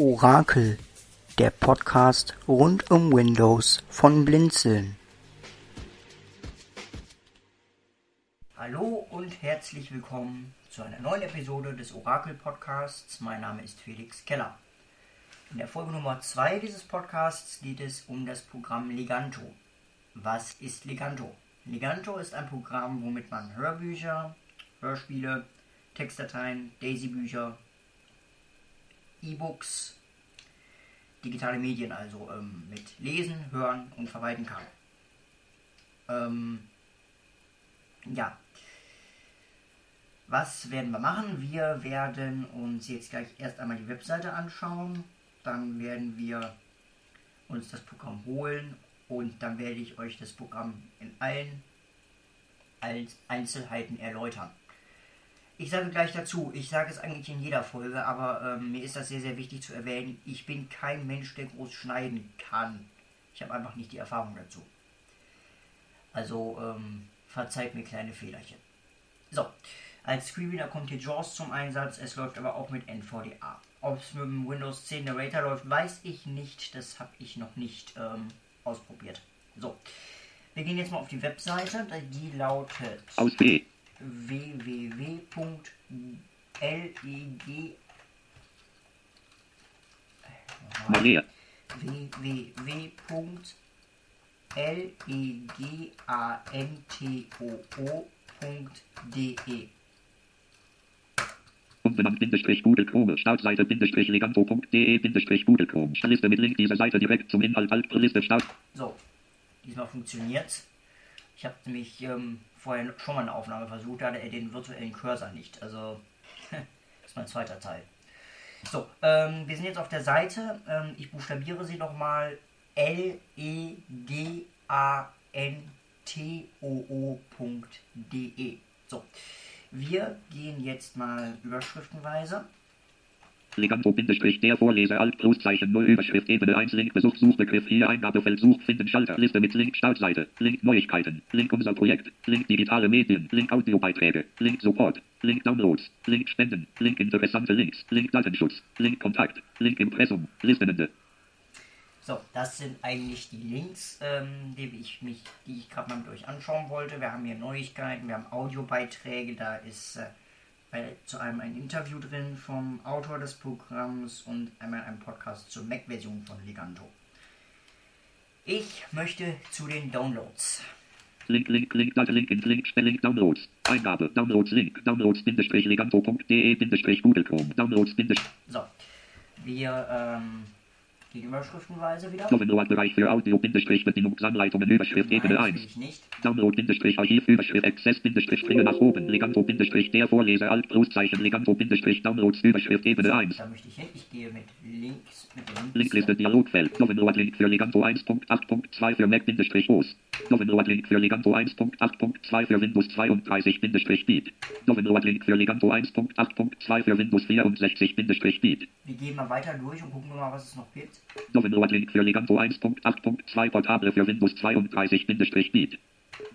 Orakel, der Podcast rund um Windows von Blinzeln. Hallo und herzlich willkommen zu einer neuen Episode des Orakel Podcasts. Mein Name ist Felix Keller. In der Folge Nummer 2 dieses Podcasts geht es um das Programm Leganto. Was ist Leganto? Leganto ist ein Programm, womit man Hörbücher, Hörspiele, Textdateien, Daisy-Bücher, E-Books, digitale Medien also ähm, mit Lesen, Hören und Verwalten kann. Ähm, ja. Was werden wir machen? Wir werden uns jetzt gleich erst einmal die Webseite anschauen. Dann werden wir uns das Programm holen und dann werde ich euch das Programm in allen Einzelheiten erläutern. Ich sage gleich dazu, ich sage es eigentlich in jeder Folge, aber ähm, mir ist das sehr, sehr wichtig zu erwähnen. Ich bin kein Mensch, der groß schneiden kann. Ich habe einfach nicht die Erfahrung dazu. Also ähm, verzeiht mir kleine Fehlerchen. So, als Screenreader kommt hier JAWS zum Einsatz. Es läuft aber auch mit NVDA. Ob es mit dem Windows 10 Narrator läuft, weiß ich nicht. Das habe ich noch nicht ähm, ausprobiert. So, wir gehen jetzt mal auf die Webseite. Die lautet... Aus B www.leg Maria. www.legantoo.de Umbenannt Bindestrich Google Chrome, Startseite Bindestrich leganto.de Bindestrich Google Chrome. Liste mit Link dieser Seite direkt zum Inhalt Alt Liste Start. So, diesmal funktioniert. Ich habe nämlich ähm, vorher schon mal eine Aufnahme versucht, da hatte er den virtuellen Cursor nicht. Also, das ist mein zweiter Teil. So, ähm, wir sind jetzt auf der Seite. Ähm, ich buchstabiere sie nochmal. L-E-G-A-N-T-O-O.de. So, wir gehen jetzt mal überschriftenweise. Leganto-der Vorleser Alt Pluszeichen 0 Überschrift Ebene 1 Link Besuch Suchbegriff hier Eingabefeld Such finden Schalter Liste mit Link Startseite Link Neuigkeiten Link unser Projekt Link digitale Medien Link Audiobeiträge Link Support Link Downloads Link Spenden Link interessante Links Link Datenschutz Link Kontakt Link Impressum Listenende so, das sind eigentlich die Links, ähm, die ich mich, die ich gerade mal euch anschauen wollte. Wir haben hier Neuigkeiten, wir haben Audiobeiträge, da ist äh, bei, zu einem ein Interview drin vom Autor des Programms und einmal ein Podcast zur Mac-Version von Leganto. Ich möchte zu den Downloads. Link, Link, Link, Link, in Link, Link, Downloads. Eingabe, Downloads, Link, Downloads, Bindestrich, leganto.de, Bindestrich, Google Chrome, Downloads, Bindestrich. So, wir, ähm, die Überschriftenweise wieder. Bereich für Audio-Bedienungsanleitungen Überschrift Ebene 1. Download-Archiv Überschrift Access Springen nach oben Leganto der Vorleser Alt Pluszeichen Leganto Downloads Überschrift Ebene 1. Da möchte ich hin. Ich gehe mit Links mit Links. Linkliste Dialogfeld. Download Link für Leganto 1.8.2 für Mac OS. Download Link für Leganto 1.8.2 für Windows 32 Beat. Download Link für Leganto 1.8.2 für Windows 64 Beat. Wir gehen mal weiter durch und gucken mal, was es noch gibt. Download-Link für Leganto 1.8.2 Portable für Windows 32-Bit.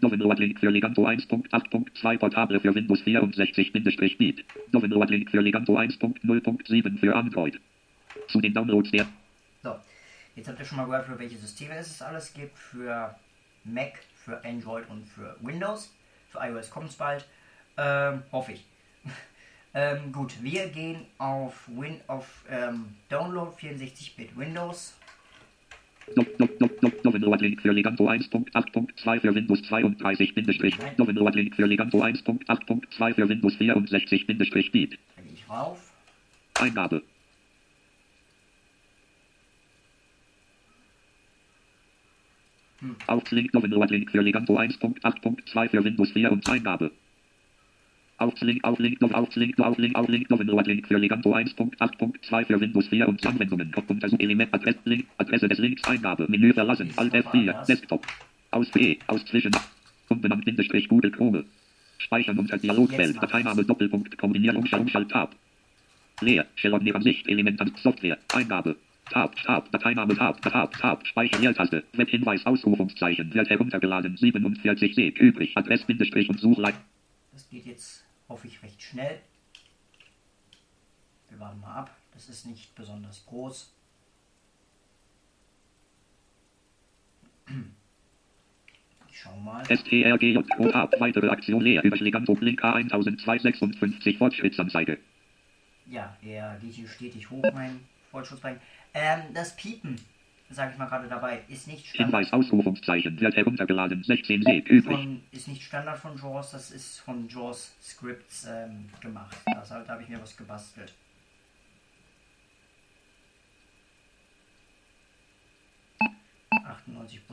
Download-Link für Leganto 1.8.2 Portable für Windows 64-Bit. Download-Link für Leganto 1.0.7 für Android. Zu den Downloads der. So, jetzt habt ihr schon mal gehört, für welche Systeme es alles gibt. Für Mac, für Android und für Windows. Für iOS kommt es bald. Ähm, hoffe ich. Ähm, gut, wir gehen auf, Win auf ähm, Download 64-Bit Windows. Download-Link für Leganto 1.8.2 für Windows 32 Download-Link für Leganto 1.8.2 für Windows 64 Beat. Da gehe ich rauf. Eingabe. Hm. Auf Link Download-Link für Leganto 1.8.2 für Windows 4 und Eingabe. Auflink, Auflink, Auflink, Auflink, Auflink, Link für Leganto 1.8.2 für Windows 4 und Anwendungen. Untersuch Element, Adresse, Link, Adresse des Links, Eingabe, Menü verlassen, Alt F4, Desktop. Aus B, aus Zwischen. Umbenannt, Bindestrich, Google Chrome. Speichern unter Dialogfeld, Dateiname, Doppelpunkt, Kombinierung, Schalt, Tab. Leer, Shell Ansicht, Element an Software, Eingabe. Tab, Tab, Dateiname, Tab, Tab, Tab, Speicher, Leertaste, Webhinweis, Ausrufungszeichen, wird heruntergeladen, 47 C, übrig, Adress, Bindestrich und Suchleit. Das geht jetzt hoffe ich recht schnell. Wir warten mal ab. Das ist nicht besonders groß. Ich schau mal. STRGJ Code ab. Weitere Aktion leer. Überschlägern Link A1256 Fortschrittsanzeige. Ja, er geht hier stetig hoch, mein Fortschrittsbalken. Ähm, das Piepen, sage ich mal gerade dabei, ist nicht Standard. Hinweis, Ausrufungszeichen, wird heruntergeladen, 16 Seg, übrig. Von, ist nicht Standard von JAWS, das ist von JAWS Scripts ähm, gemacht. Das, da habe ich mir was gebastelt.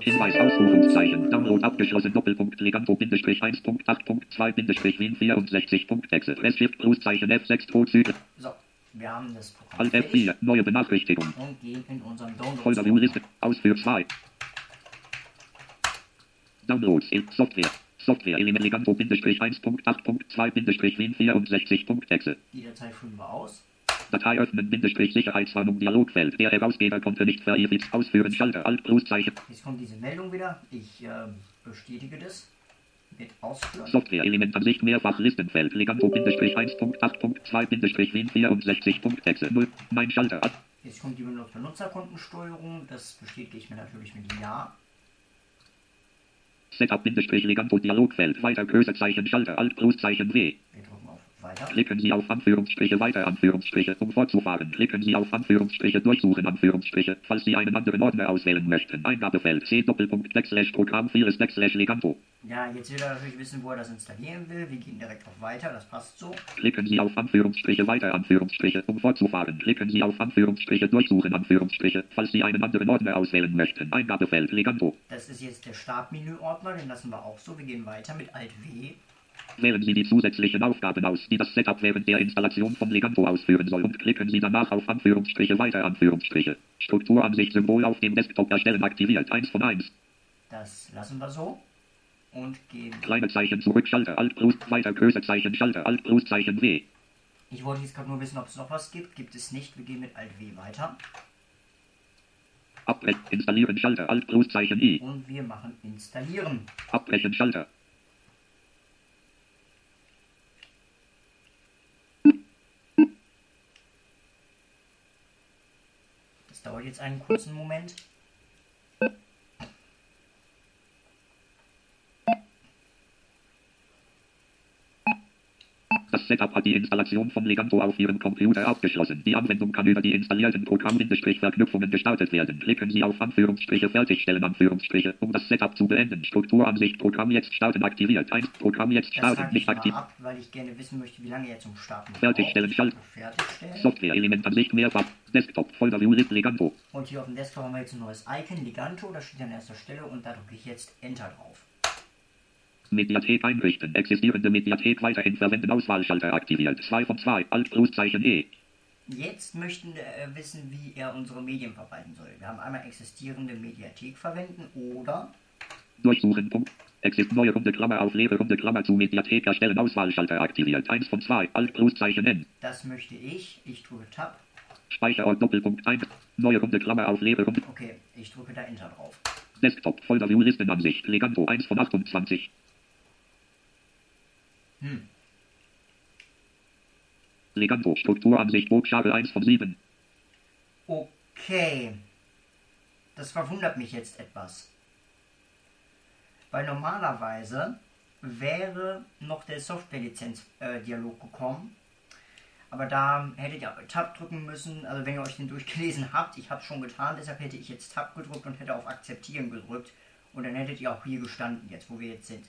Hinweis Ausrufungszeichen. Download abgeschlossen. Doppelpunkt Leganto 1.8.2 Wien 64.exe. Restshift Grußzeichen F6 Todsüde. So, wir haben das Programm. Alt F4. Neue Benachrichtigung. Und gehen in unseren Download. Folder Liste. Ausführ 2. Downloads. Software. Software Element Leganto 1.8.2 Wien 64.exe. Die Datei führen wir aus. Datei öffnen, Bindestrich, Sicherheitswarnung, Dialogfeld. Der Herausgeber konnte nicht verewigt. Ausführen, Schalter, Alt, Großzeichen. Jetzt kommt diese Meldung wieder. Ich äh, bestätige das. Ausführen. Software, Element Ansicht, Mehrfach, Listenfeld, Leganto, Bindestrich, 1.8.2, Bindestrich, Wien 64.exe, 0, mein Schalter, Alt. Jetzt kommt die Benutzerkontensteuerung. Das bestätige ich mir natürlich mit Ja. Setup, Bindestrich, Leganto, Dialogfeld, weiter, Größezeichen, Schalter, Alt, Großzeichen, W. Weiter. Klicken Sie auf Anführungsstriche weiter Anführungsstriche, um fortzufahren. Klicken Sie auf Anführungsstriche durchsuchen Anführungsstriche, falls Sie einen anderen Ordner auswählen möchten. Eingabefeld C Doppelpunkt Backslash Programm 4 Backslash Leganto. Ja, jetzt will er natürlich wissen, wo er das installieren will. Wir gehen direkt auf weiter, das passt so. Klicken Sie auf Anführungsstriche weiter Anführungsstriche, um fortzufahren. Klicken Sie auf Anführungsstriche durchsuchen Anführungsstriche, falls Sie einen anderen Ordner auswählen möchten. Eingabefeld Leganto. Das ist jetzt der Startmenü-Ordner, den lassen wir auch so. Wir gehen weiter mit Alt W. Wählen Sie die zusätzlichen Aufgaben aus, die das Setup während der Installation von Leganto ausführen soll und klicken Sie danach auf Anführungsstriche weiter Anführungsstriche. Strukturansicht Symbol auf dem Desktop erstellen aktiviert 1 von 1. Das lassen wir so. Und gehen. Kleine Zeichen zurück, Schalter, Alt, Plus, weiter, Größezeichen, Schalter, Alt, Plus, Zeichen, W. Ich wollte jetzt gerade nur wissen, ob es noch was gibt. Gibt es nicht. Wir gehen mit Alt W weiter. Abbrechen, installieren, Schalter, Alt, Plus, Zeichen, I. Und wir machen installieren. Abbrechen, Schalter. Das dauert jetzt einen kurzen Moment. Setup hat die Installation von Leganto auf Ihrem Computer abgeschlossen. Die Anwendung kann über die installierten Programm-Verknüpfungen gestartet werden. Klicken Sie auf Anführungsstriche Fertigstellen Anführungsstriche, um das Setup zu beenden. Strukturansicht Programm jetzt starten aktiviert. 1. Programm jetzt starten, das nicht ich aktiv. ab, weil ich gerne wissen möchte, wie lange er zum Starten Fertigstellen. Schalt- Fertigstellen. Software Element Ansicht mehrfach. Desktop Folder View Leganto. Und hier auf dem Desktop haben wir jetzt ein neues Icon, Liganto, das steht an erster Stelle und da drücke ich jetzt Enter drauf. Mediathek einrichten. Existierende Mediathek weiterhin verwenden. Auswahlschalter aktiviert. 2 von 2. Alt Großzeichen E. Jetzt möchten wir äh, wissen, wie er unsere Medien verwalten soll. Wir haben einmal existierende Mediathek verwenden oder Durchsuchen. Punkt. Exist neue Runde Klammer auf leere Runde Klammer zu Mediathek erstellen. Auswahlschalter aktiviert. 1 von 2. Alt Großzeichen N. das möchte ich. Ich drücke Tab. Speicherort Doppelpunkt 1. Neue Runde Klammer auf leere Runde. Okay, ich drücke da Enter drauf. Desktop Folder View Listenansicht. Leganto 1 von 28. Hm. Leganto Strukturansicht Buchstabe 1 von 7. Okay. Das verwundert mich jetzt etwas. Weil normalerweise wäre noch der Softwarelizenz-Dialog gekommen. Aber da hättet ihr Tab drücken müssen. Also wenn ihr euch den durchgelesen habt, ich habe es schon getan, deshalb hätte ich jetzt Tab gedrückt und hätte auf Akzeptieren gedrückt. Und dann hättet ihr auch hier gestanden, jetzt wo wir jetzt sind.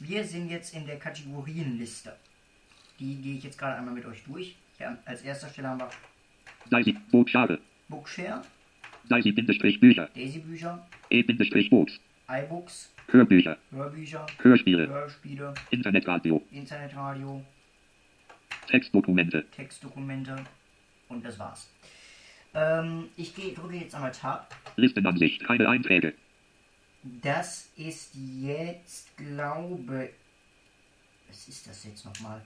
Wir sind jetzt in der Kategorienliste. Die gehe ich jetzt gerade einmal mit euch durch. Hier als erster Stelle haben wir Daisy Buchstabe. Bookshare, Daisy Bindestrich Bücher. Daisy-Bücher, E Bindestrich Books. iBooks, Hörbücher. Hörbücher, Hörspiele. Hörspiele, Internetradio. Internetradio, Textdokumente. Textdokumente und das war's. Ähm, ich gehe, drücke jetzt einmal Tab. Listenansicht. Keine Einträge. Das ist jetzt, glaube Was ist das jetzt nochmal?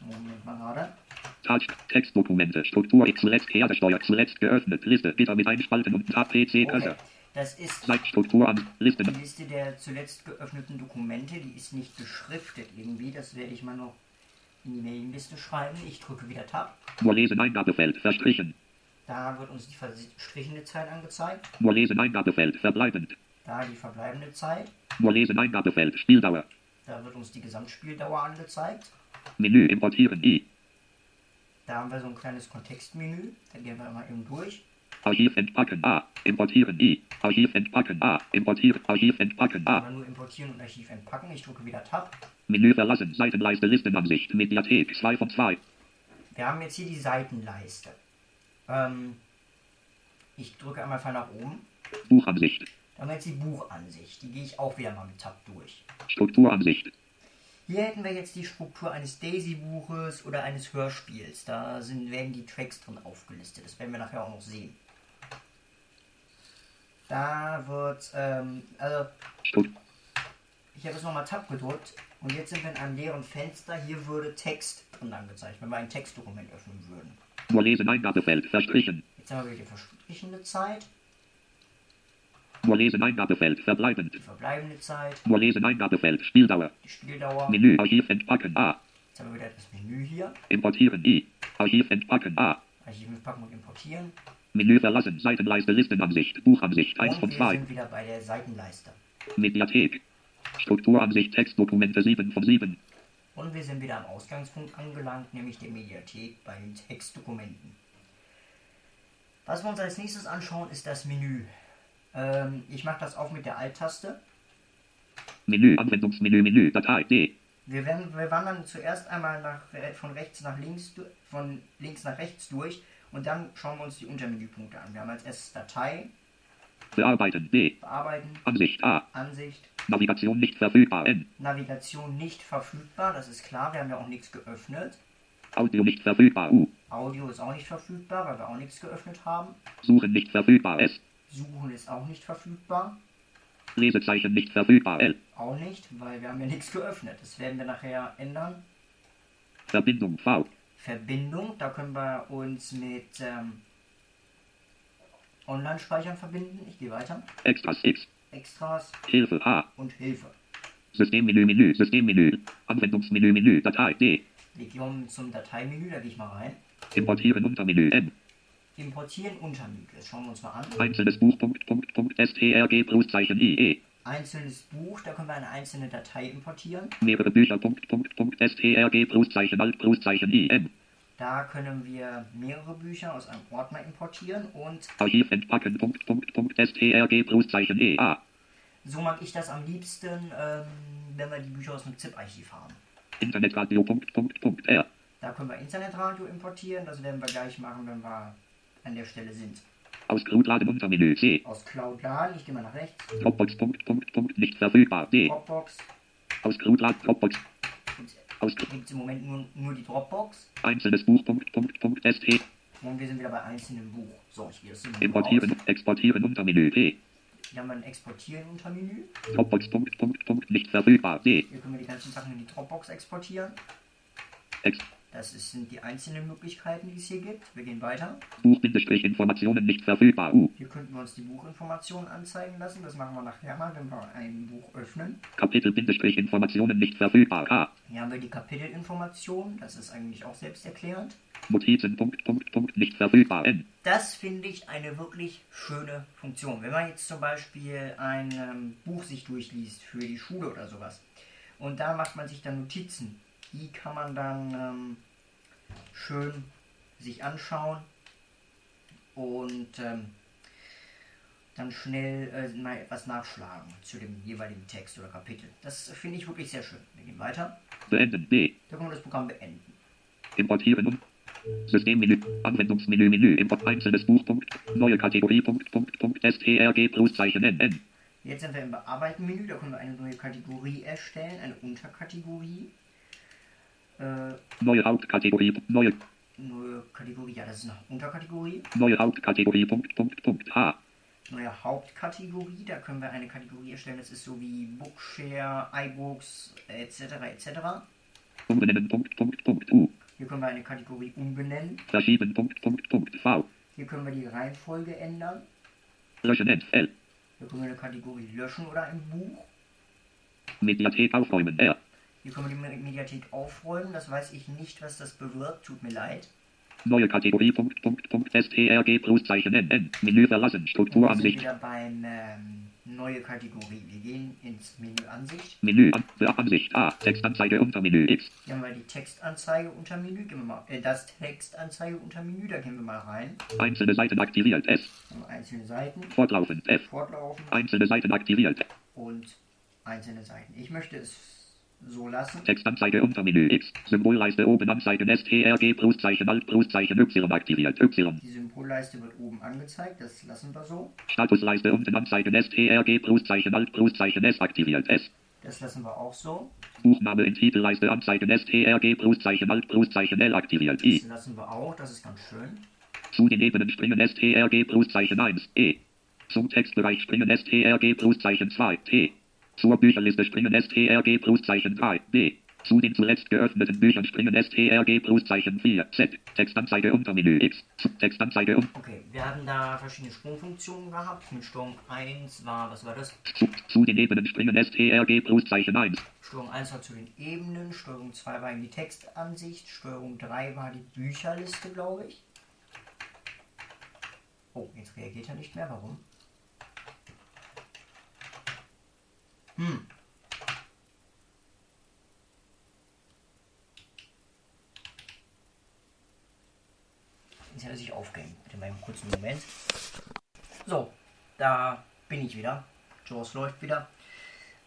Moment mal gerade. Touch, Textdokumente, Struktur X zuletzt Herdesteuer, zuletzt geöffnet, Liste, Gitter mit Einspalten und Tab PC Okay, Cursor. das ist Zeitstruktur an, die Listen, Liste der zuletzt geöffneten Dokumente. Die ist nicht beschriftet irgendwie. Das werde ich mal noch in die Mailingliste schreiben. Ich drücke wieder Tab. Nur lesen Eingabefeld verstrichen. Da wird uns die verstrichene Zeit angezeigt. Nur lesen Eingabefeld verbleibend. Da die verbleibende Zeit. Nur lesen Eingabefeld Spieldauer. Da wird uns die Gesamtspieldauer angezeigt. Menü importieren I. Da haben wir so ein kleines Kontextmenü. Da gehen wir mal eben durch. Archiv entpacken A. Importieren I. Archiv entpacken A. Importieren. Archiv entpacken A. Aber nur importieren und Archiv entpacken. Ich drücke wieder Tab. Menü verlassen. Seitenleiste Listenansicht. Mediathek 2 von 2. Wir haben jetzt hier die Seitenleiste. Ähm, ich drücke einmal Fall nach oben. Buchansicht. Da haben wir jetzt die Buchansicht. Die gehe ich auch wieder mal mit Tab durch. Strukturansicht. Hier hätten wir jetzt die Struktur eines Daisy-Buches oder eines Hörspiels. Da sind, werden die Tracks drin aufgelistet. Das werden wir nachher auch noch sehen. Da wird, ähm, also Struk ich habe jetzt nochmal Tab gedrückt und jetzt sind wir in einem leeren Fenster. Hier würde Text drin angezeigt, wenn wir ein Textdokument öffnen würden. Nur lesen Eingabefeld verstrichen. Jetzt haben wir wieder die verstrichene Zeit, Nur lesen Eingabefeld verbleibend. die verbleibende Zeit, Nur lesen Eingabefeld Spieldauer. die Spieldauer. Menü Archiv entpacken A. Jetzt haben wir wieder das Menü hier. Importieren I. Archiv entpacken A. Archiv mitpacken und importieren. Menü verlassen. Seitenleiste Listenansicht. Buchansicht 1 Und von wir 2. sind wieder bei der Seitenleiste. Mediathek. Strukturansicht Textdokumente 7 von 7. Und wir sind wieder am Ausgangspunkt angelangt, nämlich der Mediathek bei den Textdokumenten. Was wir uns als nächstes anschauen, ist das Menü. Ähm, ich mache das auch mit der Alt-Taste. Menü Anwendungsmenü Menü Datei D. Wir, werden, wir wandern zuerst einmal nach, von rechts nach links, von links nach rechts durch und dann schauen wir uns die Untermenüpunkte an. Wir haben als erstes Datei, Bearbeiten D. Bearbeiten, Ansicht A. Ansicht, Navigation nicht verfügbar N. Navigation nicht verfügbar, das ist klar, wir haben ja auch nichts geöffnet. Audio nicht verfügbar U. Audio ist auch nicht verfügbar, weil wir auch nichts geöffnet haben. Suchen nicht verfügbar S. Suchen ist auch nicht verfügbar. Lesezeichen nicht verfügbar L. Auch nicht, weil wir haben ja nichts geöffnet. Das werden wir nachher ändern. Verbindung V. Verbindung, da können wir uns mit ähm, Online-Speichern verbinden. Ich gehe weiter. Extras X. Extras Hilfe H. und Hilfe. Systemmenü Menü Systemmenü. Anwendungsmenü Menü Datei D. Wir gehen zum Dateimenü, da gehe ich mal rein. Importieren Untermenü M. Importieren Untermenü. Das schauen wir uns mal an. Einzelnes Buch Punkt Punkt Punkt strg Pluszeichen IE. Einzelnes Buch, da können wir eine einzelne Datei importieren. Mehrere Bücher Punkt Punkt Punkt strg Pluszeichen Alt Pluszeichen IN. Da können wir mehrere Bücher aus einem Ordner importieren und Archiv entpacken Punkt Punkt Punkt strg Pluszeichen EA. so mag ich das am liebsten, ähm, wenn wir die Bücher aus einem ZIP-Archiv haben. Internetradio Punkt Punkt Punkt R. Da können wir Internetradio importieren, das werden wir gleich machen, wenn wir an der Stelle sind. Aus Grundladen Untermenü C. Aus Cloud laden, ich gehe mal nach rechts. Dropbox Punkt Punkt Punkt nicht verfügbar D. Dropbox. Aus Grundladen Dropbox. Aus Gibt es im Moment nur, nur die Dropbox. Einzelnes Buch Punkt Punkt Punkt ST. Und wir sind wieder bei einzelnen Buch. So, ich gehe das Menü Importieren, raus. exportieren Untermenü P. Hier haben wir ein Exportieren unter Menü. Dropbox Punkt Punkt Punkt nicht verfügbar D. Hier können wir die ganzen Sachen in die Dropbox exportieren. Ex Das sind die einzelnen Möglichkeiten, die es hier gibt. Wir gehen weiter. Buch-Informationen nicht verfügbar U. Hier könnten wir uns die Buchinformationen anzeigen lassen. Das machen wir nachher mal, wenn wir ein Buch öffnen. Kapitel-Informationen nicht verfügbar K. Hier haben wir die Kapitelinformationen. Das ist eigentlich auch selbsterklärend. Notizen Punkt Punkt Punkt nicht verfügbar N. Das finde ich eine wirklich schöne Funktion. Wenn man jetzt zum Beispiel ein ähm, Buch sich durchliest für die Schule oder sowas und da macht man sich dann Notizen, die kann man dann ähm, schön sich anschauen und ähm, dann schnell äh, mal etwas nachschlagen zu dem jeweiligen Text oder Kapitel. Das finde ich wirklich sehr schön. Wir gehen weiter. Beenden B. Da können wir das Programm beenden. Importieren und Systemmenü, Anwendungsmenü, Menü, Import, einzelnes Buch, Punkt, neue Kategorie, Punkt, Punkt, Punkt, strg, Pluszeichen, NN, Jetzt sind wir im Bearbeiten-Menü, da können wir eine neue Kategorie erstellen, eine Unterkategorie. Äh, neue Hauptkategorie, neue, neue Kategorie, ja, das ist eine Unterkategorie. neue Hauptkategorie, Punkt, Punkt, Punkt, H, Neue Hauptkategorie, da können wir eine Kategorie erstellen, das ist so wie Bookshare, iBooks, etc. etc. umbenennen, Punkt, Punkt, Punkt, U, Hier können wir eine Kategorie umbenennen. verschieben, Punkt, Punkt, Punkt, V, Hier können wir die Reihenfolge ändern. löschen, L, Hier können wir eine Kategorie löschen oder ein Buch. Mediathek aufräumen, R, Hier können wir die Mediathek aufräumen. Das weiß ich nicht, was das bewirkt. Tut mir leid. Neue Kategorie, Punkt, Punkt, Punkt, STRG, Pluszeichen, NN, Menü verlassen, Wir sind Strukturansicht, wieder beim ähm, neue Kategorie. Wir gehen ins Menü Ansicht. Menü, an, Ansicht, A, Textanzeige, Untermenü, X, Hier haben wir die Textanzeige unter Menü. Gehen wir mal, äh, das Textanzeige unter Menü. Da gehen wir mal rein. einzelne Seiten aktiviert, S, einzelne Seiten, fortlaufend, F, fortlaufen einzelne Seiten aktiviert, und einzelne Seiten. Ich möchte es so lassen. Textanzeige, Untermenü, X, Symbolleiste oben anzeigen, STRG, Pluszeichen, Alt, Pluszeichen, Y aktiviert, Y, Die Symbolleiste wird oben angezeigt. Das lassen wir so. Statusleiste unten anzeigen, STRG, Pluszeichen, Alt, Pluszeichen, S aktiviert, S, Das lassen wir auch so. Buchname in Titelleiste anzeigen, STRG, Pluszeichen, Alt, Pluszeichen, L aktiviert, I, Das lassen wir auch. Das ist ganz schön. Zu den Ebenen springen STRG Pluszeichen 1, E. Zum Textbereich springen STRG Pluszeichen 2, T. Zur Bücherliste springen STRG Pluszeichen 3, B. Zu den zuletzt geöffneten Büchern springen STRG Pluszeichen 4, Z. Textanzeige Untermenü X. Zu- Textanzeige und Okay, wir haben da verschiedene Sprungfunktionen gehabt. Mit Steuerung 1 war, was war das? zu, zu den Ebenen springen STRG Pluszeichen 1. Steuerung 1 war zu den Ebenen, Steuerung 2 war in die Textansicht, Steuerung 3 war die Bücherliste, glaube ich. Oh, jetzt reagiert er nicht mehr. Warum? Hm. Jetzt hat er sich aufgehängt. Bitte mal einen kurzen Moment. So, da bin ich wieder. Jaws läuft wieder.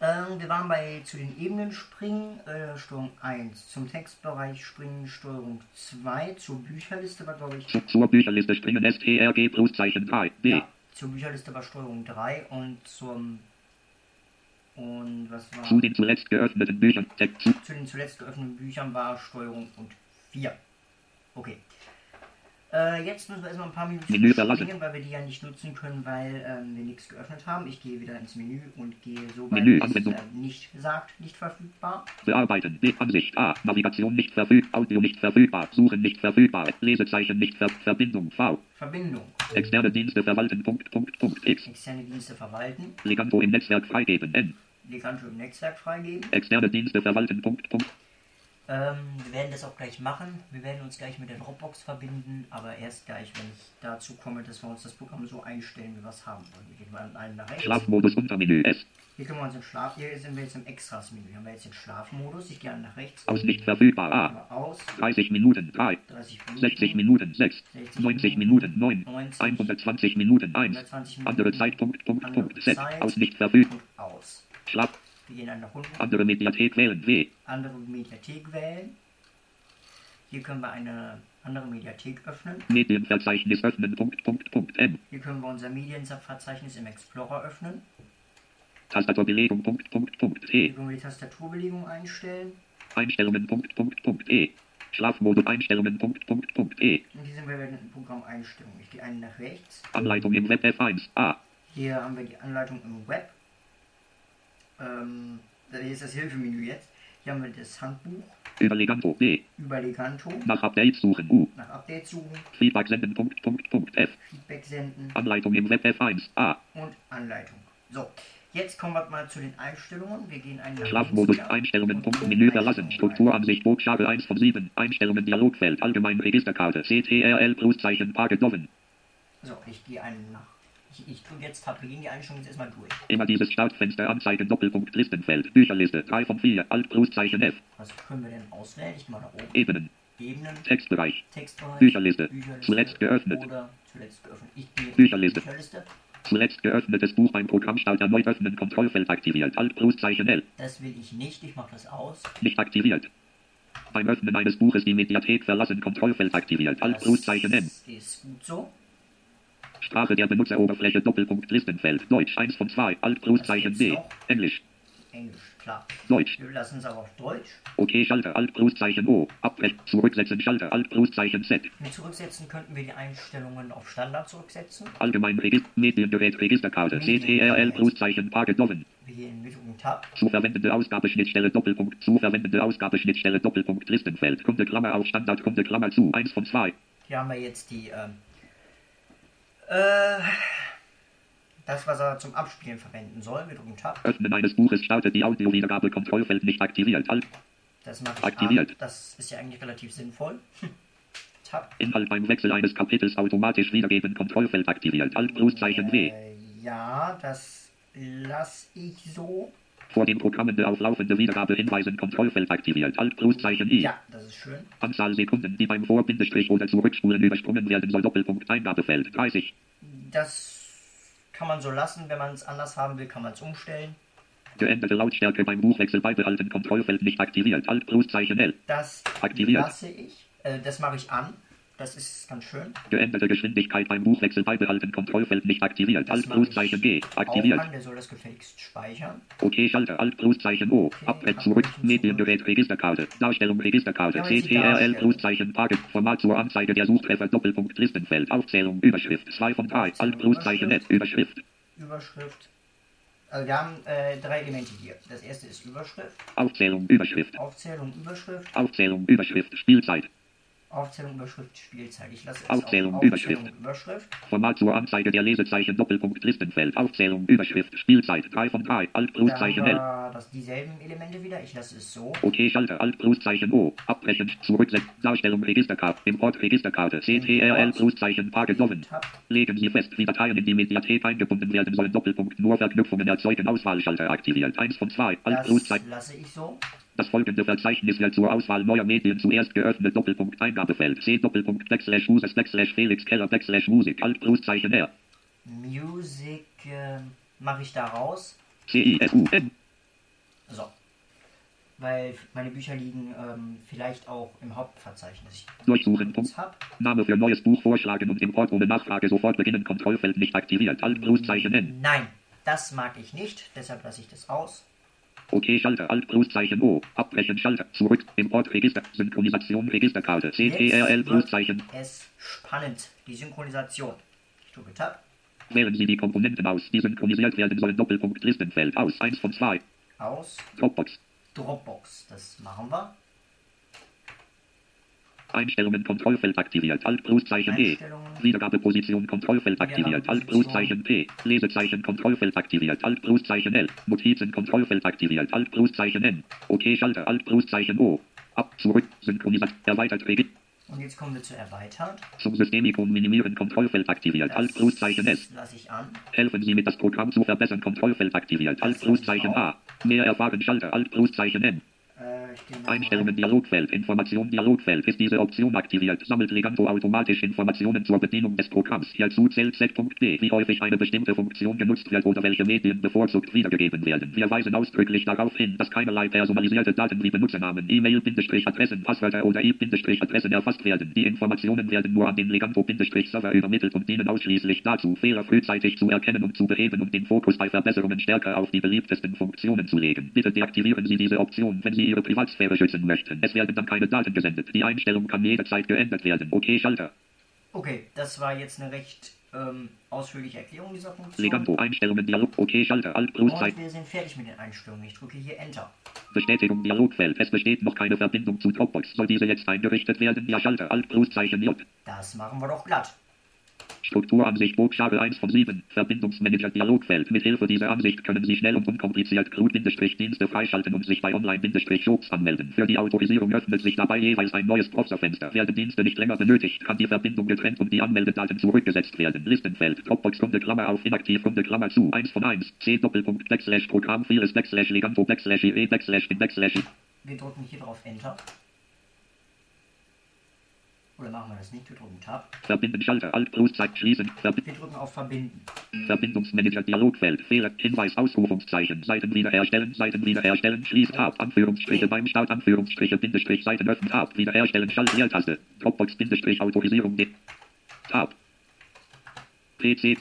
Ähm, wir waren bei zu den Ebenen springen, äh, Steuerung 1. Zum Textbereich springen, Steuerung 2. Zur Bücherliste war, glaube ich, Zu, zur Bücherliste springen STRG Pluszeichen 3, B. ja, zur Bücherliste war Steuerung 3 und zum und was war Zu den zuletzt geöffneten Büchern zu, zu den zuletzt geöffneten Büchern war Steuerung und 4. Okay. Äh, jetzt müssen wir erstmal ein paar Minuten Menü springen, weil wir die ja nicht nutzen können, weil ähm, wir nichts geöffnet haben. Ich gehe wieder ins Menü und gehe so weit, Menü, bis es Anwendung. äh, nicht sagt, nicht verfügbar. Bearbeiten. B. Ansicht. A. Navigation nicht verfügbar. Audio nicht verfügbar. Suchen nicht verfügbar. Lesezeichen nicht ver Verbindung. V. Verbindung. Externe Dienste verwalten. Punkt, Punkt, Punkt. X. Externe Dienste verwalten. Leganto im Netzwerk freigeben. N. Leganto im Netzwerk freigeben. Externe Dienste verwalten. Punkt, Punkt. Ähm, wir werden das auch gleich machen. Wir werden uns gleich mit der Dropbox verbinden, aber erst gleich, wenn ich dazu komme, dass wir uns das Programm so einstellen, wie wir es haben wollen. Wir gehen mal an einen nach rechts. Schlafmodus Untermenü. S. Hier können wir uns im Schlaf. Hier sind wir jetzt im Extras-Menü. Hier haben wir jetzt den Schlafmodus. Ich gehe nach rechts. Aus nicht verfügbar. A. Aber aus. 30 Minuten. 3. 30 Minuten. 60 Minuten. 6. 90 Minuten. 9. 90. 120 Minuten. 1. 120 Minuten. Andere Zeitpunkt. Punkt, Punkt. Z. Zeit. Aus nicht verfügbar. Aus. Schlaf. Wir gehen nach unten. Andere Mediathek wählen. W. Andere Mediathek wählen. Hier können wir eine andere Mediathek öffnen. Medienverzeichnis öffnen. Punkt, Punkt, Punkt. M. Hier können wir unser Medienverzeichnis im Explorer öffnen. Tastaturbelegung. Punkt, Punkt, Punkt. Hier E. können wir die Tastaturbelegung einstellen. Einstellungen. Punkt, Punkt, Punkt. E. Schlafmodus. Einstellungen. Punkt, Punkt, Punkt. E. Und hier sind wir bei den Programmeinstellungen. Ich gehe einen nach rechts. Anleitung im Web F1. A. Hier haben wir die Anleitung im Web. Ähm, hier ist das Hilfemenü jetzt. Hier haben wir das Handbuch Über Leganto. B. über Leganto. Nach Updates suchen. U. Nach Update suchen, Feedback senden. Punkt, Punkt, Punkt. F. Feedback senden Anleitung im Web F1. A. und Anleitung. So, jetzt kommen wir mal zu den Einstellungen. Wir gehen einen nach Schlafmodus. Einstellungen. Punkt. Menü verlassen. Strukturansicht. Buchstabe 1 von 7. Einstellungen. Dialogfeld. Allgemein Registerkarte. CTRL. Pluszeichen. Rein. So, ich gehe einen nach. Ich, drücke jetzt Tab. Gehen die Einstellungen jetzt erstmal durch. Immer dieses Startfenster anzeigen. Doppelpunkt. Listenfeld. Bücherliste. 3 von 4. Alt. Pluszeichen F. Was können wir denn auswählen? Ich mal nach oben. Ebenen. Ebenen, Textbereich. Textbereich, Bücherliste. Zuletzt geöffnet. Oder zuletzt geöffnet. Ich gehe Bücherliste. Bücherliste. Zuletzt geöffnetes Buch beim Programmstart erneut öffnen. Kontrollfeld aktiviert. Alt. Pluszeichen L. Das will ich nicht. Ich mache das aus. Nicht aktiviert. Beim Öffnen eines Buches die Mediathek verlassen. Kontrollfeld aktiviert. Alt. Das Pluszeichen N. ist gut so. Sprache der Benutzeroberfläche Doppelpunkt Listenfeld. Deutsch 1 von 2. Alt Pluszeichen D. Englisch. Englisch, klar. Deutsch. Wir lassen es aber auf Deutsch. OK Schalter Alt Pluszeichen O. Abbrechen. Zurücksetzen Schalter Alt Pluszeichen Z. Mit zurücksetzen könnten wir die Einstellungen auf Standard zurücksetzen. Allgemein Register. Mediengerät Registerkarte. CTRL Pluszeichen Pagedoven. Wir gehen mit und Tab. Zu verwendende Ausgabeschnittstelle Doppelpunkt. Zu verwendende Ausgabeschnittstelle Doppelpunkt Listenfeld. Kunde Klammer auf Standard Kunde Klammer zu. 1 von 2. Hier haben wir jetzt die, ähm, äh, das, was er zum Abspielen verwenden soll. Wir drücken Tab. Öffnen eines Buches startet die Audiowiedergabe Kontrollfeld nicht aktiviert. Alt. Das mache ich Aktiviert. an. Das ist ja eigentlich relativ sinnvoll. Tab. Inhalt beim Wechsel eines Kapitels automatisch wiedergeben. Kontrollfeld aktiviert. Alt Großzeichen W. Äh, ja, das lasse ich so. Vor dem Programmen der auf laufende Wiedergabe hinweisen. Kontrollfeld aktiviert. Alt Großzeichen I. Ja, das ist schön. Anzahl Sekunden, die beim Vor-, Bindestrich oder Zurückspulen übersprungen werden soll. Doppelpunkt Eingabefeld 30. Das kann man so lassen. Wenn man es anders haben will, kann man es umstellen. Geänderte Lautstärke beim Buchwechsel beibehalten. Kontrollfeld nicht aktiviert. Alt Großzeichen L. Das Aktiviert. lasse ich. Äh, das mache ich an. Das ist ganz schön. Geänderte Geschwindigkeit beim Buchwechsel beibehalten. Kontrollfeld nicht aktiviert. Alt Großzeichen G. Aktiviert. An. Der soll das gefälligst speichern. OK Schalter Alt Großzeichen O. Abbrett zurück. Mediengerät Registerkarte. Darstellung Registerkarte. CTRL. Großzeichen Tage. Format zur Anzeige der Suchtreffer. Doppelpunkt Listenfeld. Aufzählung. Überschrift. 2 von 3. Alt Großzeichen Net. Überschrift. Überschrift. Also wir haben äh, drei Elemente hier. Das erste ist Überschrift, Aufzählung. Überschrift. Aufzählung, Überschrift, Aufzählung. Überschrift. Spielzeit. Aufzählung, Überschrift, Spielzeit. Ich lasse es Aufzählung, auf Überschrift. Aufzählung, Überschrift. Format zur Anzeige der Lesezeichen. Doppelpunkt Listenfeld. Aufzählung. Überschrift. Spielzeit. 3 von 3. Alt Großzeichen L. das dieselben Elemente wieder. Ich lasse es so. OK Schalter Alt Großzeichen O. Abbrechen. Zurücksetzen. Darstellung Registerkarte. Import Registerkarte. CTRL Großzeichen Tage Doven. Tab. Legen Sie fest, wie Dateien in die Mediathek eingebunden werden sollen. Doppelpunkt nur Verknüpfungen erzeugen. Auswahlschalter aktiviert. 1 von 2. Alt Großzeichen. lasse ich so. Das folgende Verzeichnis wird zur Auswahl neuer Medien zuerst geöffnet. Doppelpunkt Eingabefeld. C Doppelpunkt Backslash Users Backslash Felix Keller Backslash Musik. Alt Großzeichen R. Music äh, mache ich da raus. C I S U N. So. Weil meine Bücher liegen ähm, vielleicht auch im Hauptverzeichnis. Ich Durchsuchen. Punkt. Name für neues Buch vorschlagen und Import ohne Nachfrage sofort beginnen. Kontrollfeld nicht aktiviert. Alt Großzeichen N. Nein, das mag ich nicht. Deshalb lasse ich das aus. OK Schalter Alt Großzeichen O. Abbrechen Schalter. Zurück. Import Register. Synchronisation Registerkarte. CTRL Großzeichen. wird es spannend. Die Synchronisation. Ich drücke Tab. Wählen Sie die Komponenten aus, die synchronisiert werden sollen. Doppelpunkt Listenfeld aus. 1 von 2. Aus. Dropbox. Dropbox. Das machen wir. Einstellungen Kontrollfeld aktiviert. Alt Großzeichen E. Wiedergabeposition Kontrollfeld aktiviert. Alt Großzeichen P. Lesezeichen Kontrollfeld aktiviert. Alt Großzeichen L. Notizen Kontrollfeld aktiviert. Alt Großzeichen N. OK Schalter Alt Großzeichen O. Ab zurück synchronisiert. Erweitert Register. Und jetzt kommen wir zu erweitert. Zum Systemikon minimieren Kontrollfeld aktiviert. Alt Großzeichen S. lasse ich an. Helfen Sie mit das Programm zu verbessern. Kontrollfeld aktiviert. Alt Großzeichen A. Mehr erfahren Schalter. Alt Großzeichen N. Einstellungen Dialogfeld. Information Dialogfeld. Ist diese Option aktiviert, sammelt Leganto automatisch Informationen zur Bedienung des Programms. Hierzu zählt Z.D, wie häufig eine bestimmte Funktion genutzt wird oder welche Medien bevorzugt wiedergegeben werden. Wir weisen ausdrücklich darauf hin, dass keinerlei personalisierte Daten wie Benutzernamen, E-Mail-Adressen, Passwörter oder IP-Adressen erfasst werden. Die Informationen werden nur an den Leganto-Server übermittelt und dienen ausschließlich dazu, Fehler frühzeitig zu erkennen und zu beheben und den Fokus bei Verbesserungen stärker auf die beliebtesten Funktionen zu legen. Bitte deaktivieren Sie diese Option, wenn Sie Ihre Privatsphäre schützen möchten. Es werden dann keine Daten gesendet. Die Einstellung kann jederzeit geändert werden. OK Schalter. Okay, das war jetzt eine recht ähm, ausführliche Erklärung dieser Funktion. Leganto Einstellungen Dialog. OK Schalter. Alt Großzeichen. Und wir sind fertig mit den Einstellungen. Ich drücke hier Enter. Bestätigung Dialogfeld. Es besteht noch keine Verbindung zu Dropbox. Soll diese jetzt eingerichtet werden? Ja Schalter. Alt Großzeichen J. Das machen wir doch glatt. Strukturansicht Buchstabe 1 von 7. Verbindungsmanager Dialogfeld. Mit Hilfe dieser Ansicht können Sie schnell und unkompliziert Cloud-Dienste freischalten und sich bei Online-Shops anmelden. Für die Autorisierung öffnet sich dabei jeweils ein neues Browserfenster. Werden Dienste nicht länger benötigt, kann die Verbindung getrennt und die Anmeldedaten zurückgesetzt werden. Listenfeld. Dropbox Kunde Klammer auf inaktiv Kunde Klammer zu. 1 von 1. C Doppelpunkt Backslash Programm vieles Backslash Leganto Backslash IE Backslash Backslash. Wir drücken hier drauf Enter. Oder machen wir das nicht? Wir drücken Tab. Verbinden Schalter Alt Großzeit schließen. Verbi Wir drücken auf Verbinden. Verbindungsmanager Dialogfeld. Fehler. Hinweis Ausrufungszeichen. Seiten wiederherstellen. Seiten wiederherstellen. Schließt Tab. Anführungsstriche beim Start. Anführungsstriche Bindestrich. Seiten öffnen. Tab. Wiederherstellen. Schalt Leertaste. Dropbox Bindestrich Autorisierung. Tab. PC.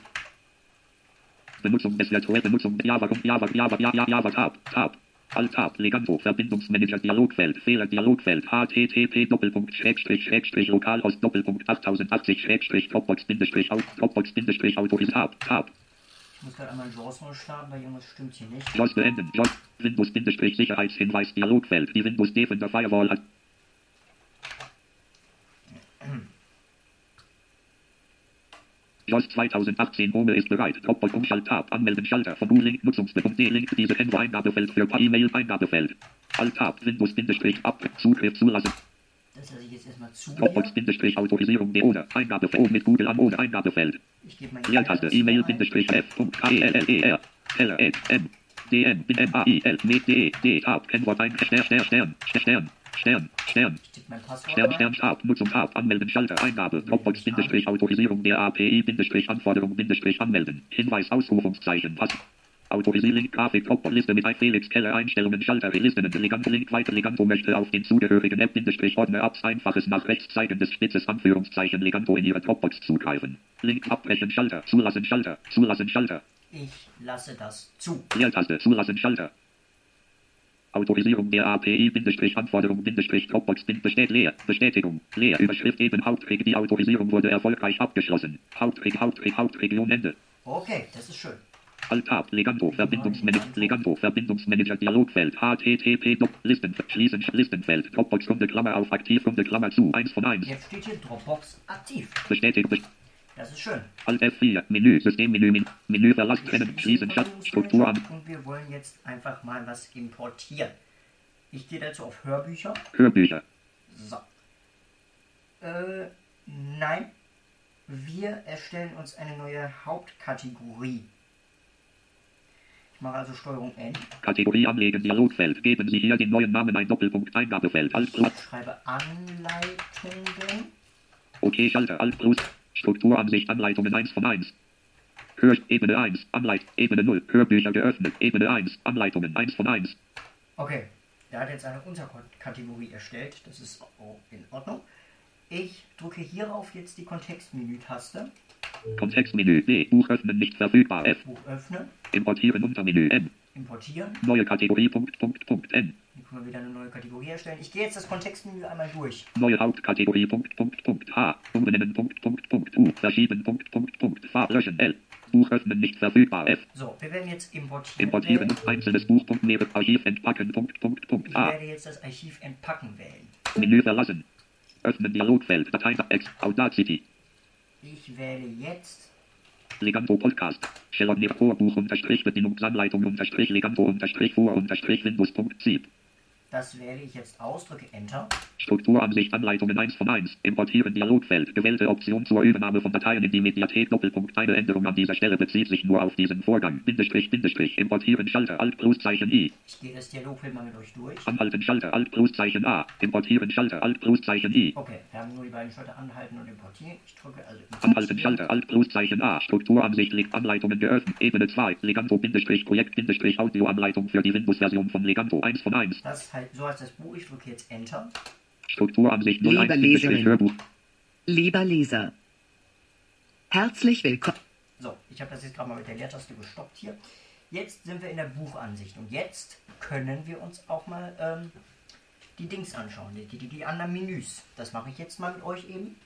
Benutzung des Virtuell Benutzung Java Java Java Java Java Tab. Tab. Alt Tab, Leganto, Verbindungsmanager Dialogfeld, Fehler Dialogfeld, http Doppelpunkt Schrägstrich Schrägstrich Lokalhost Doppelpunkt 8080 Schrägstrich Dropbox Bindestrich Out Dropbox Bindestrich Autoris Tab, Tab, Ich muss gerade einmal JAWS neu starten, weil irgendwas stimmt hier nicht. JAWS beenden, JAWS, Windows Bindestrich Sicherheitshinweis Dialogfeld, die Windows Defender Firewall hat. JOS 2018 Home ist bereit. Dropbox Umschalt-Tab. Anmelden Schalter. Von U-Link Nutzungsbefehl D-Link. Diese Kennwort Eingabefeld für E-Mail Eingabefeld. Alt-Tab. Windows-Ab. Zugriff zulassen. Das lasse ich jetzt erstmal zu. hier. Dropbox-Autorisierung D oder Eingabefeld mit Google an oder Eingabefeld. Ich gebe meine Leertaste. E-Mail-Adresse ein. E-Mail-F.K-E-L-L-E-R. Keller, N, M, D, N, bin M, A, I, L, mit D, D, Tab, Kennwort ein, Stern, Stern, Stern, Stern, Stern, Stern, Stern. Stern, Tab, Nutzung, Tab, Anmelden, Schalter, Eingabe, Dropbox, Bindestrich, Autorisierung der API, Bindestrich, Anforderung, Bindestrich, Anmelden, Hinweis, Ausrufungszeichen, Pass, Autorisierung, Grafik, Dropbox, Liste mit Felix Keller, Einstellungen, Schalter, Listen, Leganto, Link, weiter, Leganto möchte auf den zugehörigen App, Bindestrich, Ordner, Apps, einfaches nach rechts zeigendes, spitzes Anführungszeichen, Leganto in ihre Dropbox zugreifen. Link, abbrechen, Schalter, zulassen, Schalter, zulassen, Schalter. Ich lasse das zu. Leertaste, zulassen, Schalter. Autorisierung der API, Bindestrich, Anforderung, Bindestrich, Dropbox, Bind, besteht leer, Bestätigung, leer, Überschrift eben Hauptregel, die Autorisierung wurde erfolgreich abgeschlossen. Hauptregel, Hauptregel, Hauptregion, Ende. Okay, das ist schön. Alt-Tab, Leganto, Verbindungsmanager, Leganto, Verbindungsmanager, Dialogfeld, HTTP, Listen, Schließen, Listenfeld, Dropbox, Runde, Klammer auf, aktiv, Runde, Klammer zu, 1 von 1. Jetzt steht hier Dropbox aktiv. Bestätigt, best Das ist schön. Alt F4, Menü, Systemmenü, Menü, Verlass, Trennen, Schließen, Chat, Struktur an, Und wir wollen jetzt einfach mal was importieren. Ich gehe dazu auf Hörbücher. Hörbücher, So. Äh, nein. Wir erstellen uns eine neue Hauptkategorie. Ich mache also Steuerung N. Kategorie anlegen, Dialogfeld, geben Sie hier den neuen Namen ein Doppelpunkt, Eingabefeld, Alt Ich schreibe Anleitungen. OK, Schalter, Alt plus, Strukturansicht, Anleitungen 1 von 1. Hör, Ebene 1, Anleit, Ebene 0, Hörbücher geöffnet, Ebene 1, Anleitungen 1 von 1. Okay, der hat jetzt eine Unterkategorie erstellt. Das ist in Ordnung. Ich drücke hierauf jetzt die Kontextmenü-Taste. Kontextmenü, D, Buch öffnen, nicht verfügbar, F, Buch öffnen. importieren, Untermenü, M, Importieren. neue Kategorie, Punkt, Punkt, Punkt, N, Hier können wir wieder eine neue Kategorie erstellen. Ich gehe jetzt das Kontextmenü einmal durch. neue Hauptkategorie, Punkt, Punkt, Punkt, H, umbenennen, Punkt, Punkt, Punkt, U, verschieben, Punkt, Punkt, Punkt, Farb, löschen, L, Buch öffnen, nicht verfügbar, F, So, wir werden jetzt importieren. importieren, wählen. einzelnes Buch, Punkt, Meere, Archiv, entpacken, Punkt, Punkt, Punkt, Ich A, werde jetzt das Archiv entpacken wählen. Menü verlassen, öffnen Dialogfeld, Datei, Ex, Audacity, Ich wähle jetzt Leganto Podcast. Shelon Vorbuch unterstrich Bedienungsanleitung unterstrich Leganto unterstrich vor unterstrich Windows Punkt Zip. Das wähle ich jetzt aus, drücke Enter. Strukturansicht Anleitungen 1 von 1. Importieren Dialogfeld. Gewählte Option zur Übernahme von Dateien in die Mediathek Doppelpunkt. Eine Änderung an dieser Stelle bezieht sich nur auf diesen Vorgang. Bindestrich, Bindestrich. Importieren Schalter Alt Pluszeichen I. Ich gehe das Dialogfeld mal mit euch durch. Anhalten Schalter Alt Pluszeichen A. Importieren Schalter Alt Pluszeichen I. Okay, wir haben nur die beiden Schalter anhalten und importieren. Ich drücke also Anhalten Schalter Alt Pluszeichen A. Strukturansicht liegt Anleitungen geöffnet. Ebene 2. Leganto Bindestrich Projekt Bindestrich Audioanleitung für die Windows-Version von Leganto 1 von 1. Das halt, so heißt das Buch. Ich drücke jetzt Enter. Strukturansicht Liebe 01 Bindestrich Leserin. Hörbuch. Lieber Leser, herzlich willkommen. So, ich habe das jetzt gerade mal mit der Leertaste gestoppt hier. Jetzt sind wir in der Buchansicht und jetzt können wir uns auch mal ähm, die Dings anschauen, die, die, die anderen Menüs. Das mache ich jetzt mal mit euch eben.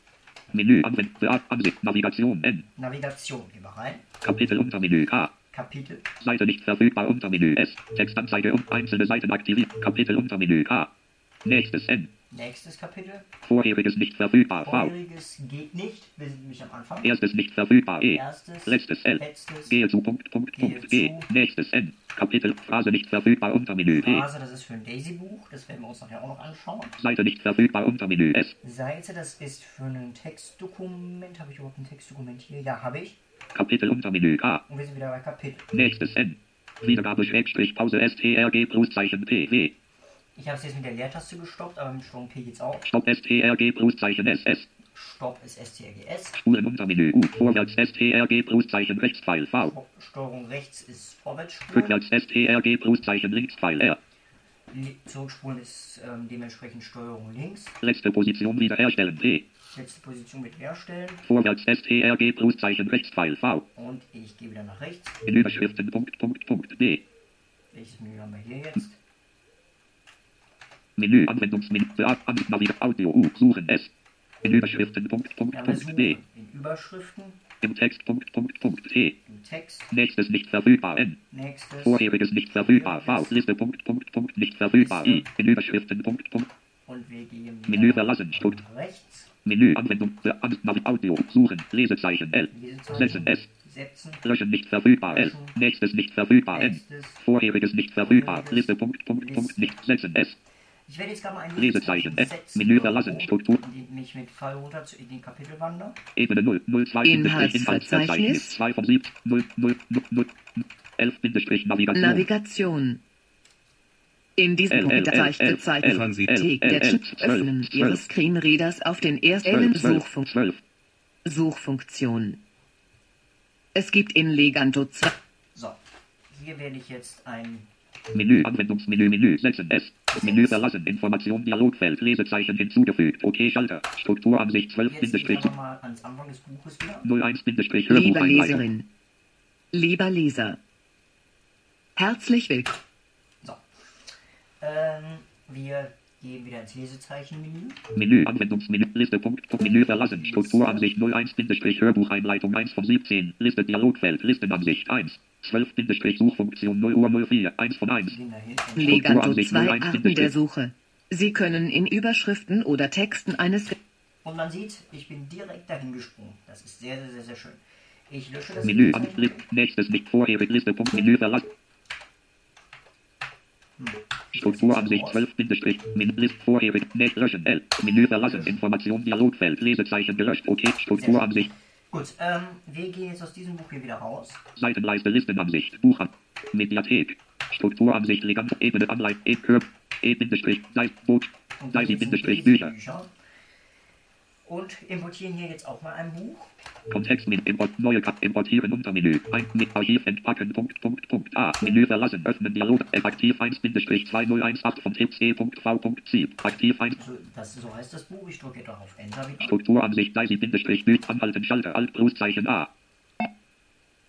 Menü Beat Ansicht Navigation N. Navigation, gehen wir rein. Kapitel Untermenü K. Kapitel. Seite nicht verfügbar Untermenü S. Textanzeige und einzelne Seiten aktiviert. Kapitel Untermenü K. Nächstes N. Nächstes Kapitel. Vorheriges nicht verfügbar V. Vorheriges geht nicht. Wir sind nämlich am Anfang. Erstes nicht verfügbar E. Erstes. Letztes L. Letztes. Gehe zu Punkt Punkt Punkt G. Nächstes N. Kapitel Phrase nicht verfügbar Untermenü P. Phrase, das ist für ein Daisy-Buch. Das werden wir uns nachher auch noch anschauen. Seite nicht verfügbar Untermenü S. Seite, das ist für ein Textdokument. Habe ich überhaupt ein Textdokument hier? Ja, habe ich. Kapitel Untermenü K. Und wir sind wieder bei Kapitel. Nächstes N. Wiedergabe Schrägstrich Pause STRG Pluszeichen P. W. Ich habe es jetzt mit der Leertaste gestoppt, aber mit Steuerung P geht's auch. Stopp STRG Pluszeichen SS. Stopp ist STRGS. Spulen Untermenü U. Vorwärts STRG Pluszeichen Rechtspfeil V. Steuerung rechts ist Vorwärtsspulen. Rückwärts STRG Pluszeichen Linkspfeil R. Zurückspulen ist ähm, dementsprechend Steuerung links. Letzte Position wiederherstellen P. Letzte Position mit herstellen. Vorwärts STRG Pluszeichen Rechtspfeil V. Und ich gehe wieder nach rechts. In Überschriften Punkt Punkt Punkt D. Welches Menü haben wir hier jetzt? Menü Anwendungsmenü Beat an Navigat Audio U. Suchen S. In Überschriften Punkt Punkt wir Punkt D. in Überschriften, Im Text Punkt Punkt Punkt T. im Text. Nächstes nicht verfügbar N. Nächstes. Vorheriges nicht verfügbar V. Liste Punkt Punkt Punkt nicht verfügbar I. In Überschriften Punkt Punkt. Und wir gehen Menü verlassen. Nach rechts. Menü, Anwendung, Navi- Audio, Suchen, Lesezeichen, L, Setzen, S, Setzen. Löschen nicht verfügbar, L, Nächstes nicht verfügbar, N, Nächstes. Vorheriges nicht verfügbar, Liste, Punkt, Punkt, Punkt, nicht, Setzen, S, Ich werde jetzt gerade mal ein Lesezeichen, setzen, Menü verlassen, Struktur. indem ich mit Pfeil runter zu, in den Kapitel wandere. Ebene 0, 0, 2, Inhaltsverzeichnis. 2 von 7, 0, 0, 0, 0, 11, Bindestrich, Navigation. Navigation. In diesem Punkt Zeichenqualität L, der 12, Öffnen 12. Ihres Screenreaders auf den ersten 12, 12, Suchfunk 12. Suchfunktion. Es gibt in Leganto 2 So, hier werde ich jetzt ein Menü, Anwendungsmenü, Menü, Setzen, S, Menü verlassen, Information, Dialogfeld, Lesezeichen hinzugefügt, OK, Schalter, Strukturansicht 12, Jetzt Bindestrich, gehen wir mal ans Anfang des Buches wieder. 01, Bindestrich, Liebe Hörbucheinleitung. Leserin, lieber Leser, herzlich willkommen. Ähm, wir gehen wieder ins Lesezeichenmenü. Menü, Anwendungsmenü, Liste, Punkt, Punkt, Menü verlassen, Strukturansicht 01, Bindestrich, Hörbucheinleitung 1 von 17, Liste, Dialogfeld, Listenansicht 1, 12, Bindestrich, Suchfunktion 0 Uhr 04, 1 von 1. Wir gehen dahin. Leganto Strukturansicht 2 01 Arten der. Suche. Sie können in Überschriften oder Texten eines Und man sieht, ich bin direkt dahin gesprungen. Das ist sehr, sehr, sehr, sehr schön. Ich lösche das Menü, an, nächstes nicht vorherig, Liste, Punkt, Menü verlassen. Strukturansicht 12, Bindestrich, Min, List, vorherig, Net, löschen, L, Menü verlassen, Information, Dialogfeld, Lesezeichen gelöscht, OK, Strukturansicht, Gut, ähm, wir gehen jetzt aus diesem Buch hier wieder raus. Seitenleiste, Listenansicht, Buchan, Mediathek, Strukturansicht, Legant, Ebene, Anleitung, E, Curb, E, Bindestrich, Seite, Boot, Und Seite, gehen jetzt in Bindestrich, diese Bücher. Und importieren hier jetzt auch mal ein Buch. Kontext mit Import, neue Kap, importieren Untermenü, ein, mit Archiv entpacken, Punkt, Punkt, Punkt, A, Menü verlassen, öffnen, Dialog, aktiv 1, Bindestrich 2018 von Tipps E.V.C, aktiv 1, So, das, so heißt das Buch. Ich drücke jetzt auf Enter wieder. Strukturansicht, Daisy, Bindestrich, Bild, anhalten, Schalter, Alt, Pluszeichen A.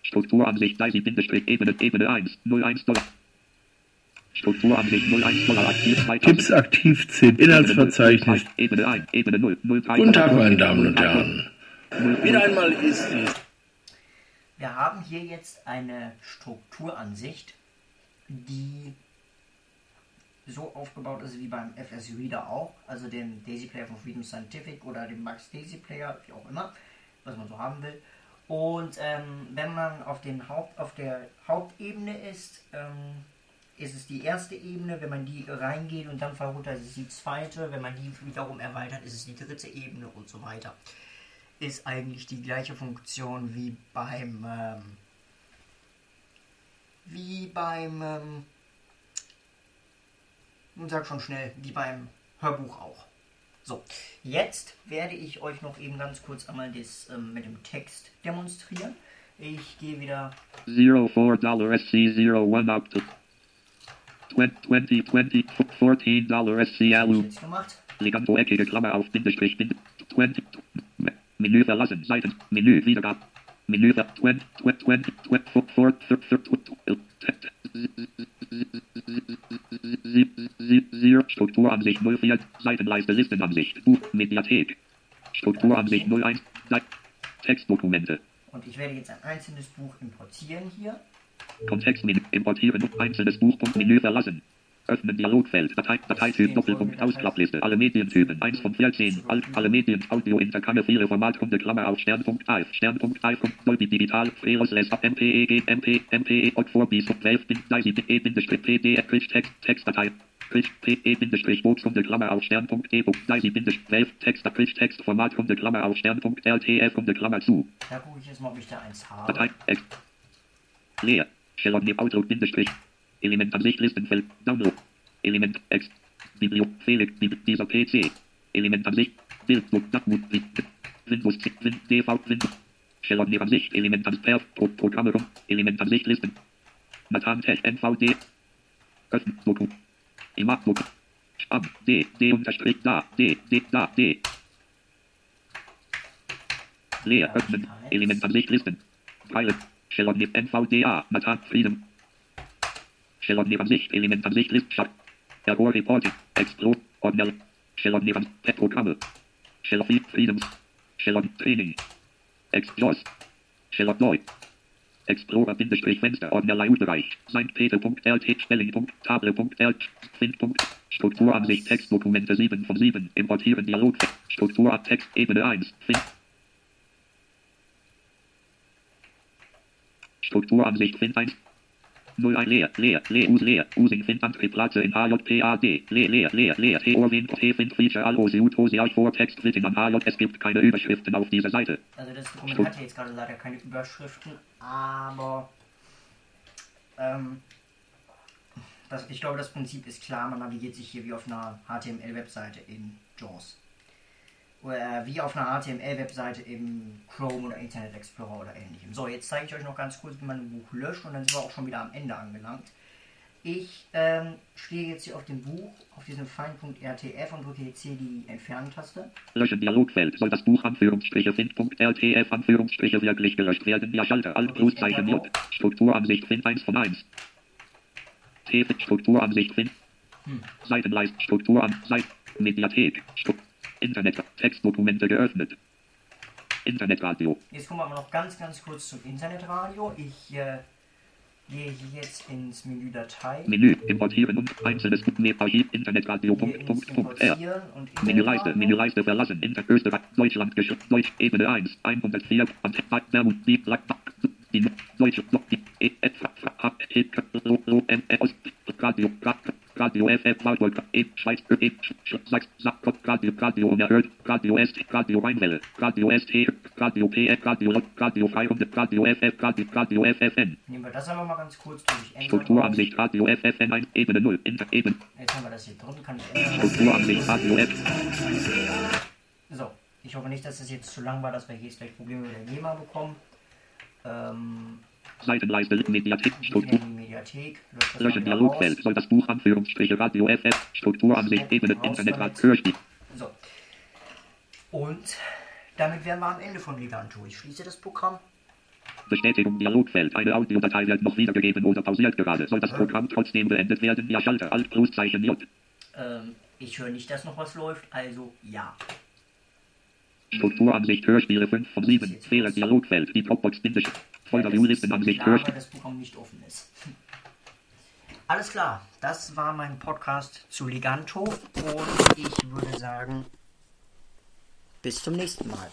Strukturansicht, Daisy, Bindestrich, Ebene, Ebene 1, 01 Dollar. Strukturansicht 01 Dollar, aktiv 2000. Tipps aktiv 10 Inhaltsverzeichnis. Ebene 1, Ebene 0, 03. Guten Tag, meine Damen und Herren. 0, Wieder einmal ist dies Wir haben hier jetzt eine Strukturansicht, die so aufgebaut ist wie beim FS Reader auch, also dem Daisy Player von Freedom Scientific oder dem Max Daisy Player, wie auch immer, was man so haben will. Und ähm, wenn man auf, den Haupt, auf der Hauptebene ist, ähm, ist es die erste Ebene. Wenn man die reingeht und dann verrunter, ist es die zweite. Wenn man die wiederum erweitert, ist es die dritte Ebene und so weiter. Ist eigentlich die gleiche Funktion wie beim ähm, wie beim ähm, nun sag schon schnell, wie beim Hörbuch auch. So, jetzt werde ich euch noch eben ganz kurz einmal das ähm, mit dem Text demonstrieren. Ich gehe wieder 04 dollar SC 01 up to 20, 20, 14 dollar SC was Alu. ich jetzt gemacht. Leganto eckige Klammer auf Bindestrich Bind 20 Menü verlassen Seiten Menü Wiedergabe Menü ver 20 20 20 4 Strukturansicht 04 Seitenleiste Listenansicht Buch Mediathek Strukturansicht 01 Seit- Textdokumente Und ich werde jetzt ein einzelnes Buch importieren hier. Kontextmenü importieren einzelnes Buchpunkt Menü verlassen Öffnen Dialogfeld, Datei, Dateityp, Doppelpunkt, Ausklappliste, alle Medientypen, 1 von 14, alt, alle Medien, Audio, Interkamme, viele Format, Kunde, Klammer auf, Sternpunkt, Alf, Sternpunkt, Alf, Dolby, Digital, Freros, Les, MPE, G, MP, MPE, Ott, 4, bis, 12, bin, Daisy, E, Bindestrich, PDF, Krisch, Text, Textdatei, Krisch, PE, Bindestrich, Bootskunde, Klammer auf, Sternpunkt, E, Punkt, Daisy, Bindestrich, 12, Text, Krisch, Text, Format, Kunde, Klammer auf, Sternpunkt, LTF, Kunde, Klammer zu, Da gucke ich jetzt mal, ob ich da eins habe. Datei, leer, Shellon, Outlook, Bindestrich, Element Ansicht, Listenfeld, Download, Element, Ex, Biblio, Felix, Bib, dieser PC, Element Ansicht, Bildbook, Datenbook, Windows, Win, DV, Windows, Shellon, Ansicht, Element Ansicht, Perf, Pro, Programme, rum, Element Ansicht, Listen, Matan, Tech, NVD, Öffnen, Doku, Imagbook, Spam, D, D unterstrich, da, D, D, da, D, leer, öffnen, Element Ansicht, Listen, Pilot, Shellon, NVDA, Matan, Freedom, Shellon neben sich, Element an sich, List, Shop, Ergo Reporting, Explo, Ordner, Shellon neben, Pet Programme, Feed, Freedoms, Shellon Training, Explos, Shellon Neu, Explorer, Bindestrich, Fenster, Ordner, Layout-Bereich, Sein, Peter.lt, Spelling, Table.lt, Find. Strukturansicht Textdokumente 7 von 7. Importieren Dialog. Struktur Text Ebene 1. Fin Strukturansicht Fin 1. 01 leer, leer, leer, us leer, using Fin Antriebplatze in HJPAD, leer, leer, leer, leer, T Orwin, T Fin Feature, Allo, Siut, Osi, vor Text, Written an HJ, es gibt keine Überschriften auf dieser Seite. Also das Dokument hat jetzt gerade leider keine Überschriften, aber ähm, das, ich glaube, das Prinzip ist klar. Man navigiert sich hier wie auf einer HTML-Webseite in JAWS. Oder wie auf einer HTML-Webseite im Chrome oder Internet Explorer oder ähnlichem. So, jetzt zeige ich euch noch ganz kurz, wie man ein Buch löscht und dann sind wir auch schon wieder am Ende angelangt. Ich ähm, stehe jetzt hier auf dem Buch, auf diesem Feinpunkt RTF und drücke jetzt hier die Entfernen-Taste. Löschen Dialogfeld. Soll das Buch Anführungsstriche Find.rtf Anführungsstriche wirklich gelöscht werden? Ja, Schalter, Alt, Pluszeichen J. Strukturansicht Find 1 von 1. T Strukturansicht Find. Seitenleist Strukturan Seit Mediathek. Stru Internet Textdokumente geöffnet. Internetradio. Jetzt kommen wir aber noch ganz, ganz kurz zum Internetradio. Ich äh, gehe hier jetzt ins Menü Datei. Menü. Importieren und einzelnes Archiv Internetradio. Hier Punkt, Punkt, Punkt, R. Internetradio. Menüleiste verlassen, Inter Österreich, Deutschland, Gesch Deutsch, Ebene 1, 104, Anteil, Werbung, die die Deutsche, die E, F, F, Lo, M, E, Ost, Radio, Ra- Radio, F, F, Waldwolke, E, Schweiz, Ö, E, Sch, Sch, Sachs, Sack, Radio, Radio, unerhört, Radio S, Radio Rheinwelle, Radio ST, Radio PF, Radio, Lo- Radio 300, Radio FF, Radio, Radio FFN, Nehmen wir das aber mal ganz kurz durch. Strukturansicht, Radio FFN 1, Ebene 0, Inter, Ebene, Jetzt haben wir das hier drin, kann ich ändern. Strukturansicht, Radio F, So, ich hoffe nicht, dass es jetzt zu lang war, dass wir hier jetzt gleich Probleme mit der GEMA bekommen. Ähm, Seitenleiste, Mediathek, Struktur, Mediathek, Löschen Dialogfeld. Soll das Buch Anführungsstriche Radio FF Strukturansicht Ebene Internet Hörspiel. So. Und damit wären wir am Ende von Liganto. Ich schließe das Programm. Bestätigung Dialogfeld. Eine Audiodatei wird noch wiedergegeben oder pausiert gerade. Soll das Programm trotzdem beendet werden? Ja, Schalter Alt Pluszeichen J. Ähm, ich höre nicht, dass noch was läuft, also ja. Strukturansicht Hörspiele 5 von 7. Fehler Dialogfeld. Die Dropbox Folder View Listenansicht klar, weil Hörspiel. das Programm nicht offen ist. Alles klar, das war mein Podcast zu Liganto und ich würde sagen, bis zum nächsten Mal.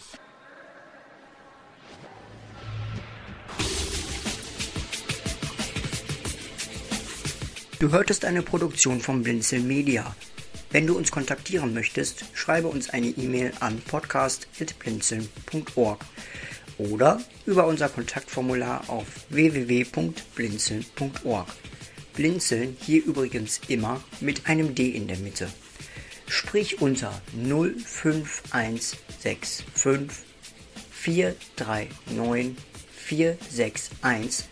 Du hörtest eine Produktion von Blinzel Media. Wenn du uns kontaktieren möchtest, schreibe uns eine E-Mail an podcast.blinzeln.org oder über unser Kontaktformular auf www.blinzeln.org. Blinzeln hier übrigens immer mit einem D in der Mitte. Sprich unter 05165 439 461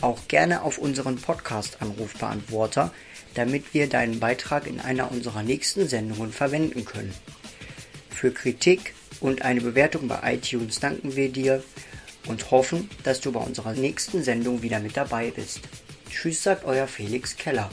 auch gerne auf unseren Podcast-Anrufbeantworter, damit wir deinen Beitrag in einer unserer nächsten Sendungen verwenden können. Für Kritik und eine Bewertung bei iTunes danken wir dir und hoffen, dass du bei unserer nächsten Sendung wieder mit dabei bist. Tschüss, sagt euer Felix Keller.